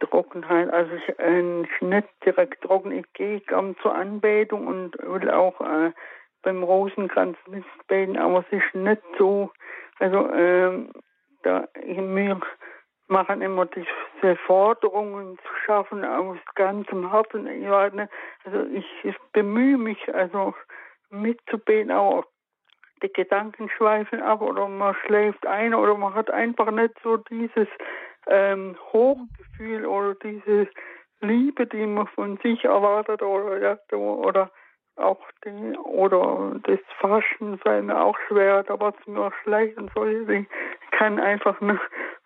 Trockenheit. Also ich, äh, nicht direkt trocken. Ich gehe kaum zur Anbetung und will auch äh, beim Rosenkranz mitbeten, aber es ist nicht so. Also ähm, da ich mir machen immer diese Forderungen zu schaffen aus ganzem Herzen. Ich also ich, ich bemühe mich, also mitzubeten, aber die Gedanken schweifen ab oder man schläft ein oder man hat einfach nicht so dieses ähm, Hochgefühl oder diese Liebe, die man von sich erwartet oder oder auch die oder das Faschen sei mir auch schwer, da war es mir schlecht und so. Ich kann einfach nicht,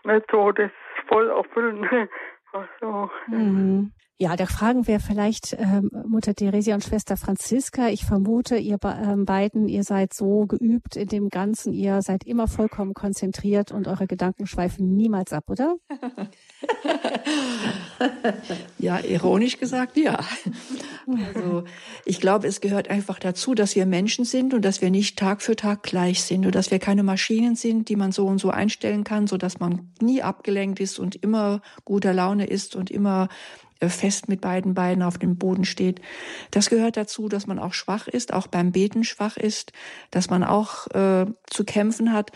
nicht so das voll erfüllen. Also, mhm. Ja, da fragen wir vielleicht ähm, Mutter Theresia und Schwester Franziska. Ich vermute, ihr ähm, beiden, ihr seid so geübt in dem Ganzen, ihr seid immer vollkommen konzentriert und eure Gedanken schweifen niemals ab, oder? ja, ironisch gesagt, ja. Also ich glaube, es gehört einfach dazu, dass wir Menschen sind und dass wir nicht Tag für Tag gleich sind und dass wir keine Maschinen sind, die man so und so einstellen kann, so dass man nie abgelenkt ist und immer guter Laune ist und immer fest mit beiden Beinen auf dem Boden steht. Das gehört dazu, dass man auch schwach ist, auch beim Beten schwach ist, dass man auch äh, zu kämpfen hat.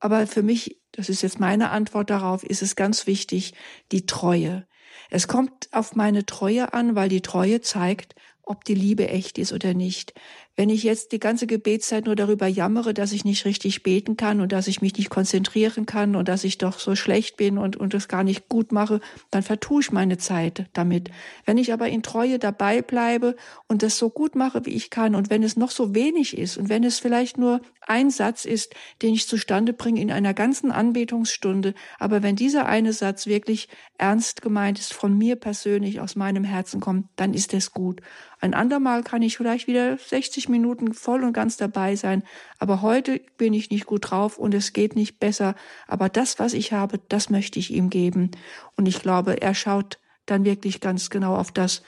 Aber für mich, das ist jetzt meine Antwort darauf, ist es ganz wichtig, die Treue. Es kommt auf meine Treue an, weil die Treue zeigt, ob die Liebe echt ist oder nicht. Wenn ich jetzt die ganze Gebetszeit nur darüber jammere, dass ich nicht richtig beten kann und dass ich mich nicht konzentrieren kann und dass ich doch so schlecht bin und, und es gar nicht gut mache, dann vertue ich meine Zeit damit. Wenn ich aber in Treue dabei bleibe und das so gut mache, wie ich kann und wenn es noch so wenig ist und wenn es vielleicht nur ein Satz ist, den ich zustande bringe in einer ganzen Anbetungsstunde, aber wenn dieser eine Satz wirklich ernst gemeint ist, von mir persönlich aus meinem Herzen kommt, dann ist es gut. Ein andermal kann ich vielleicht wieder 60 Minuten voll und ganz dabei sein. Aber heute bin ich nicht gut drauf und es geht nicht besser. Aber das, was ich habe, das möchte ich ihm geben. Und ich glaube, er schaut dann wirklich ganz genau auf das,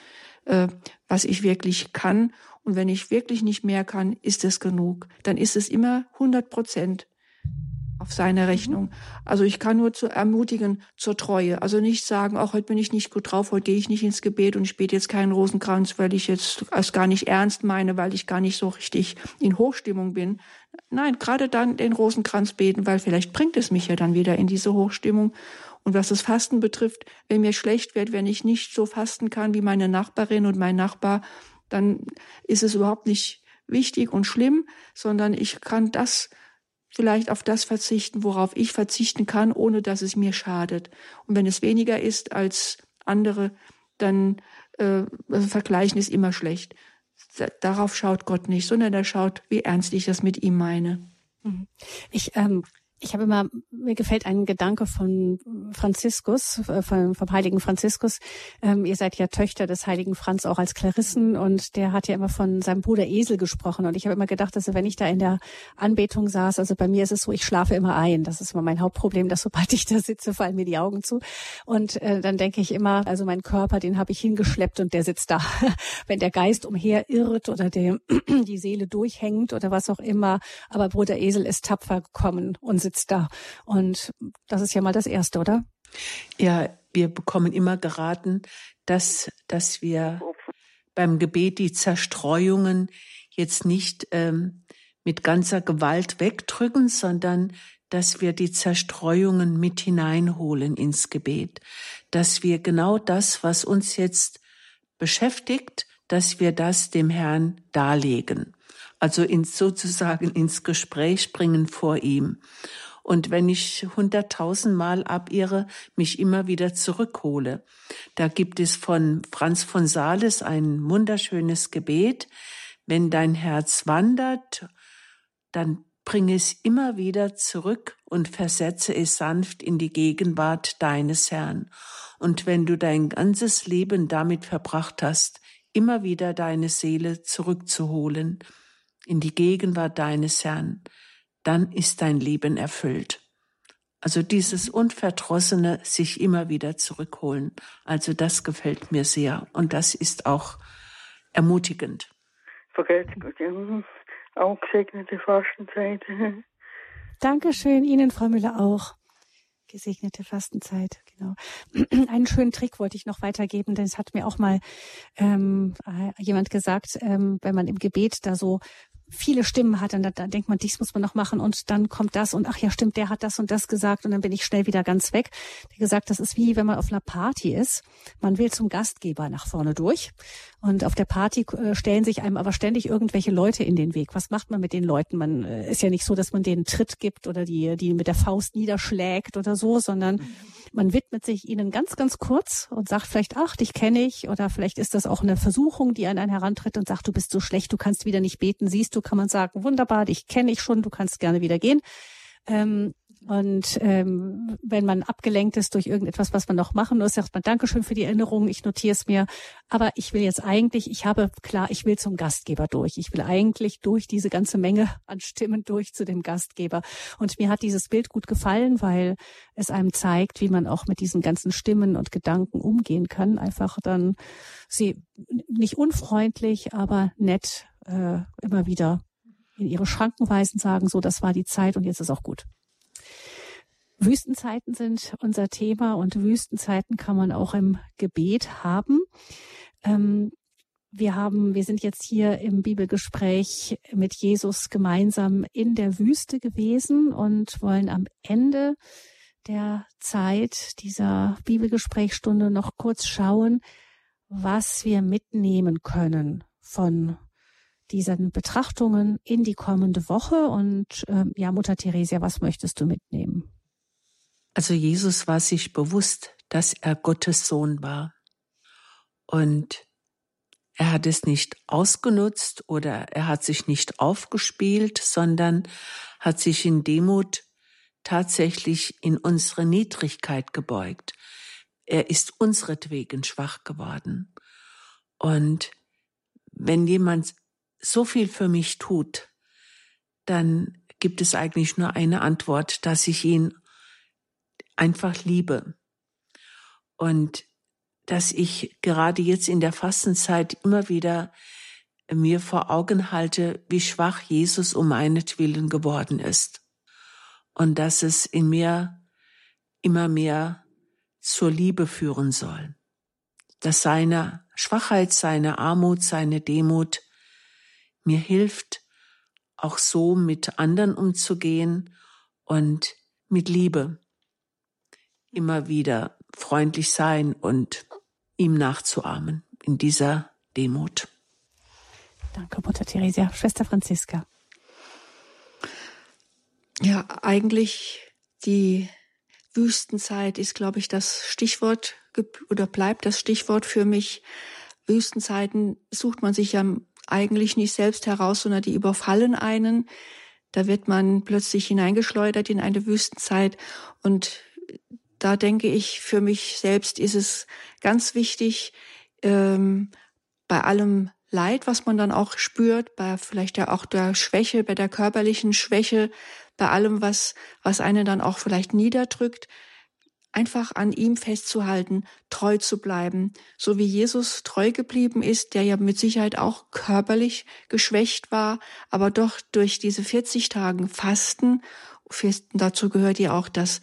äh, was ich wirklich kann. Und wenn ich wirklich nicht mehr kann, ist es genug. Dann ist es immer 100 Prozent auf seine mhm. Rechnung. Also ich kann nur zu ermutigen zur Treue. Also nicht sagen, auch heute bin ich nicht gut drauf, heute gehe ich nicht ins Gebet und ich bete jetzt keinen Rosenkranz, weil ich jetzt es gar nicht ernst meine, weil ich gar nicht so richtig in Hochstimmung bin. Nein, gerade dann den Rosenkranz beten, weil vielleicht bringt es mich ja dann wieder in diese Hochstimmung. Und was das Fasten betrifft, wenn mir schlecht wird, wenn ich nicht so fasten kann wie meine Nachbarin und mein Nachbar, dann ist es überhaupt nicht wichtig und schlimm, sondern ich kann das vielleicht auf das verzichten, worauf ich verzichten kann, ohne dass es mir schadet. Und wenn es weniger ist als andere, dann äh, also vergleichen ist immer schlecht. Darauf schaut Gott nicht, sondern er schaut, wie ernst ich das mit ihm meine. Mhm. Ich ähm, ich habe immer, mir gefällt ein Gedanke von Franziskus, äh, vom, vom heiligen Franziskus. Ähm, ihr seid ja Töchter des heiligen Franz auch als Klarissen und der hat ja immer von seinem Bruder Esel gesprochen. Und ich habe immer gedacht, dass wenn ich da in der Anbetung saß, also bei mir ist es so, ich schlafe immer ein. Das ist immer mein Hauptproblem, dass sobald ich da sitze, fallen mir die Augen zu. Und äh, dann denke ich immer, also mein Körper, den habe ich hingeschleppt und der sitzt da. wenn der Geist umherirrt oder der, die Seele durchhängt oder was auch immer. Aber Bruder Esel ist tapfer gekommen und sitzt da. Und das ist ja mal das Erste, oder? Ja, wir bekommen immer geraten, dass, dass wir beim Gebet die Zerstreuungen jetzt nicht ähm, mit ganzer Gewalt wegdrücken, sondern dass wir die Zerstreuungen mit hineinholen ins Gebet, dass wir genau das, was uns jetzt beschäftigt, dass wir das dem Herrn darlegen. Also ins, sozusagen ins Gespräch bringen vor ihm. Und wenn ich hunderttausendmal abirre, mich immer wieder zurückhole. Da gibt es von Franz von Sales ein wunderschönes Gebet. Wenn dein Herz wandert, dann bring es immer wieder zurück und versetze es sanft in die Gegenwart deines Herrn. Und wenn du dein ganzes Leben damit verbracht hast, immer wieder deine Seele zurückzuholen in die Gegenwart deines Herrn, dann ist dein Leben erfüllt. Also dieses Unverdrossene sich immer wieder zurückholen. Also das gefällt mir sehr und das ist auch ermutigend. Ja. Auch gesegnete Fastenzeit. Dankeschön Ihnen, Frau Müller, auch. Gesegnete Fastenzeit, genau. Einen schönen Trick wollte ich noch weitergeben, denn es hat mir auch mal ähm, äh, jemand gesagt, ähm, wenn man im Gebet da so viele Stimmen hat, dann, dann denkt man, dies muss man noch machen und dann kommt das und ach ja, stimmt, der hat das und das gesagt und dann bin ich schnell wieder ganz weg. Der gesagt, das ist wie wenn man auf einer Party ist. Man will zum Gastgeber nach vorne durch und auf der Party äh, stellen sich einem aber ständig irgendwelche Leute in den Weg. Was macht man mit den Leuten? Man äh, ist ja nicht so, dass man denen Tritt gibt oder die, die mit der Faust niederschlägt oder so, sondern man widmet sich ihnen ganz, ganz kurz und sagt vielleicht, ach, dich kenne ich oder vielleicht ist das auch eine Versuchung, die an einen herantritt und sagt, du bist so schlecht, du kannst wieder nicht beten, siehst du, kann man sagen, wunderbar, dich kenne ich schon, du kannst gerne wieder gehen. Ähm, und ähm, wenn man abgelenkt ist durch irgendetwas, was man noch machen muss, sagt man Dankeschön für die Erinnerung, ich notiere es mir. Aber ich will jetzt eigentlich, ich habe klar, ich will zum Gastgeber durch. Ich will eigentlich durch diese ganze Menge an Stimmen durch zu dem Gastgeber. Und mir hat dieses Bild gut gefallen, weil es einem zeigt, wie man auch mit diesen ganzen Stimmen und Gedanken umgehen kann. Einfach dann sie nicht unfreundlich, aber nett äh, immer wieder in ihre Schranken weisen, sagen, so, das war die Zeit und jetzt ist auch gut. Wüstenzeiten sind unser Thema und Wüstenzeiten kann man auch im Gebet haben. Ähm, wir haben, wir sind jetzt hier im Bibelgespräch mit Jesus gemeinsam in der Wüste gewesen und wollen am Ende der Zeit dieser Bibelgesprächsstunde noch kurz schauen, was wir mitnehmen können von diesen Betrachtungen in die kommende Woche. Und ähm, ja, Mutter Theresia, was möchtest du mitnehmen? Also Jesus war sich bewusst, dass er Gottes Sohn war. Und er hat es nicht ausgenutzt oder er hat sich nicht aufgespielt, sondern hat sich in Demut tatsächlich in unsere Niedrigkeit gebeugt. Er ist unsretwegen schwach geworden. Und wenn jemand so viel für mich tut, dann gibt es eigentlich nur eine Antwort, dass ich ihn einfach liebe. Und dass ich gerade jetzt in der Fastenzeit immer wieder mir vor Augen halte, wie schwach Jesus um meinetwillen geworden ist. Und dass es in mir immer mehr zur Liebe führen soll. Dass seine Schwachheit, seine Armut, seine Demut mir hilft, auch so mit anderen umzugehen und mit Liebe immer wieder freundlich sein und ihm nachzuahmen in dieser Demut. Danke, Mutter Theresia. Schwester Franziska. Ja, eigentlich die Wüstenzeit ist, glaube ich, das Stichwort oder bleibt das Stichwort für mich. Wüstenzeiten sucht man sich ja eigentlich nicht selbst heraus, sondern die überfallen einen. Da wird man plötzlich hineingeschleudert in eine Wüstenzeit und da denke ich, für mich selbst ist es ganz wichtig, ähm, bei allem Leid, was man dann auch spürt, bei vielleicht ja auch der Schwäche, bei der körperlichen Schwäche, bei allem, was, was einen dann auch vielleicht niederdrückt, einfach an ihm festzuhalten, treu zu bleiben, so wie Jesus treu geblieben ist, der ja mit Sicherheit auch körperlich geschwächt war, aber doch durch diese 40 Tagen Fasten, Fasten dazu gehört ja auch das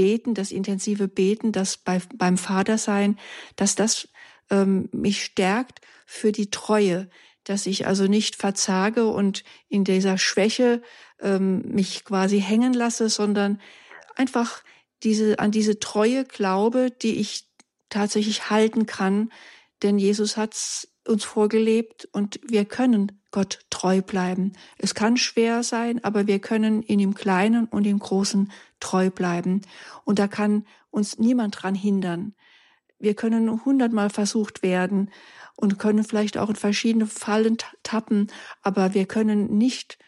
Beten, das intensive Beten, das bei, beim Vatersein, dass das ähm, mich stärkt für die Treue, dass ich also nicht verzage und in dieser Schwäche ähm, mich quasi hängen lasse, sondern einfach diese, an diese Treue glaube, die ich tatsächlich halten kann, denn Jesus hat uns vorgelebt und wir können Gott treu bleiben. Es kann schwer sein, aber wir können in dem Kleinen und im Großen treu bleiben. Und da kann uns niemand dran hindern. Wir können hundertmal versucht werden und können vielleicht auch in verschiedene Fallen tappen, aber wir können nicht,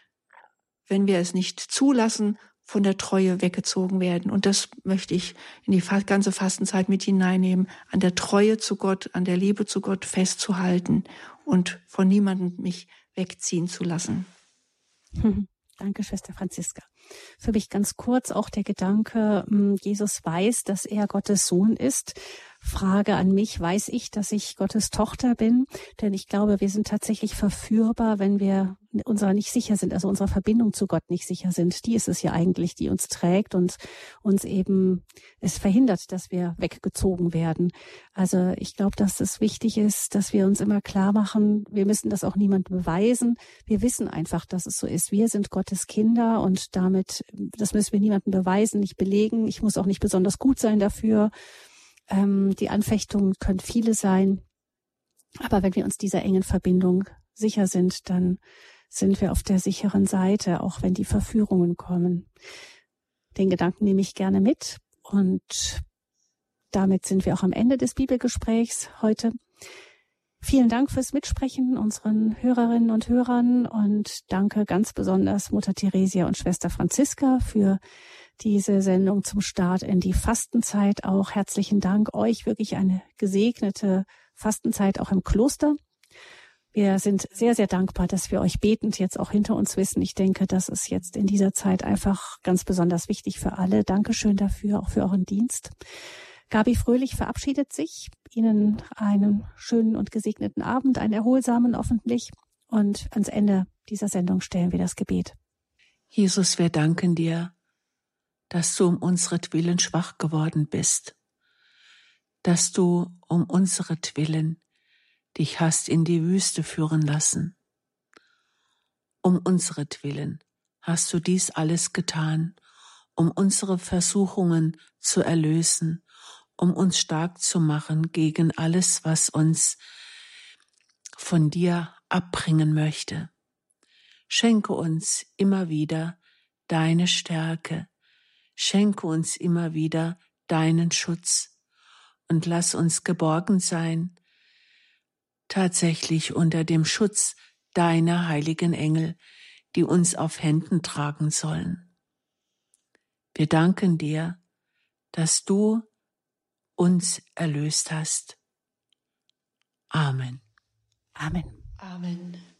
wenn wir es nicht zulassen, von der Treue weggezogen werden. Und das möchte ich in die ganze Fastenzeit mit hineinnehmen, an der Treue zu Gott, an der Liebe zu Gott festzuhalten und von niemandem mich wegziehen zu lassen. Danke, Schwester Franziska. Für mich ganz kurz auch der Gedanke, hm, Jesus weiß, dass er Gottes Sohn ist Frage an mich, weiß ich, dass ich Gottes Tochter bin? Denn ich glaube, wir sind tatsächlich verführbar, wenn wir unserer nicht sicher sind, also unserer Verbindung zu Gott nicht sicher sind. Die ist es ja eigentlich, die uns trägt und uns eben es verhindert, dass wir weggezogen werden. Also ich glaube, dass es wichtig ist, dass wir uns immer klar machen, wir müssen das auch niemandem beweisen. Wir wissen einfach, dass es so ist. Wir sind Gottes Kinder und damit, das müssen wir niemandem beweisen, nicht belegen. Ich muss auch nicht besonders gut sein dafür. Ähm, die Anfechtungen können viele sein. Aber wenn wir uns dieser engen Verbindung sicher sind, dann sind wir auf der sicheren Seite, auch wenn die Verführungen kommen. Den Gedanken nehme ich gerne mit und damit sind wir auch am Ende des Bibelgesprächs heute. Vielen Dank fürs Mitsprechen unseren Hörerinnen und Hörern und danke ganz besonders Mutter Theresia und Schwester Franziska für diese Sendung zum Start in die Fastenzeit. Auch herzlichen Dank euch. Wirklich eine gesegnete Fastenzeit auch im Kloster. Wir sind sehr, sehr dankbar, dass wir euch betend jetzt auch hinter uns wissen. Ich denke, das ist jetzt in dieser Zeit einfach ganz besonders wichtig für alle. Dankeschön dafür, auch für euren Dienst. Gabi Fröhlich verabschiedet sich. Ihnen einen schönen und gesegneten Abend, einen erholsamen hoffentlich. Und ans Ende dieser Sendung stellen wir das Gebet. Jesus, wir danken dir dass du um unseretwillen schwach geworden bist, dass du um unseretwillen dich hast in die Wüste führen lassen. Um unseretwillen hast du dies alles getan, um unsere Versuchungen zu erlösen, um uns stark zu machen gegen alles, was uns von dir abbringen möchte. Schenke uns immer wieder deine Stärke, Schenke uns immer wieder deinen Schutz und lass uns geborgen sein, tatsächlich unter dem Schutz deiner heiligen Engel, die uns auf Händen tragen sollen. Wir danken dir, dass du uns erlöst hast. Amen. Amen. Amen.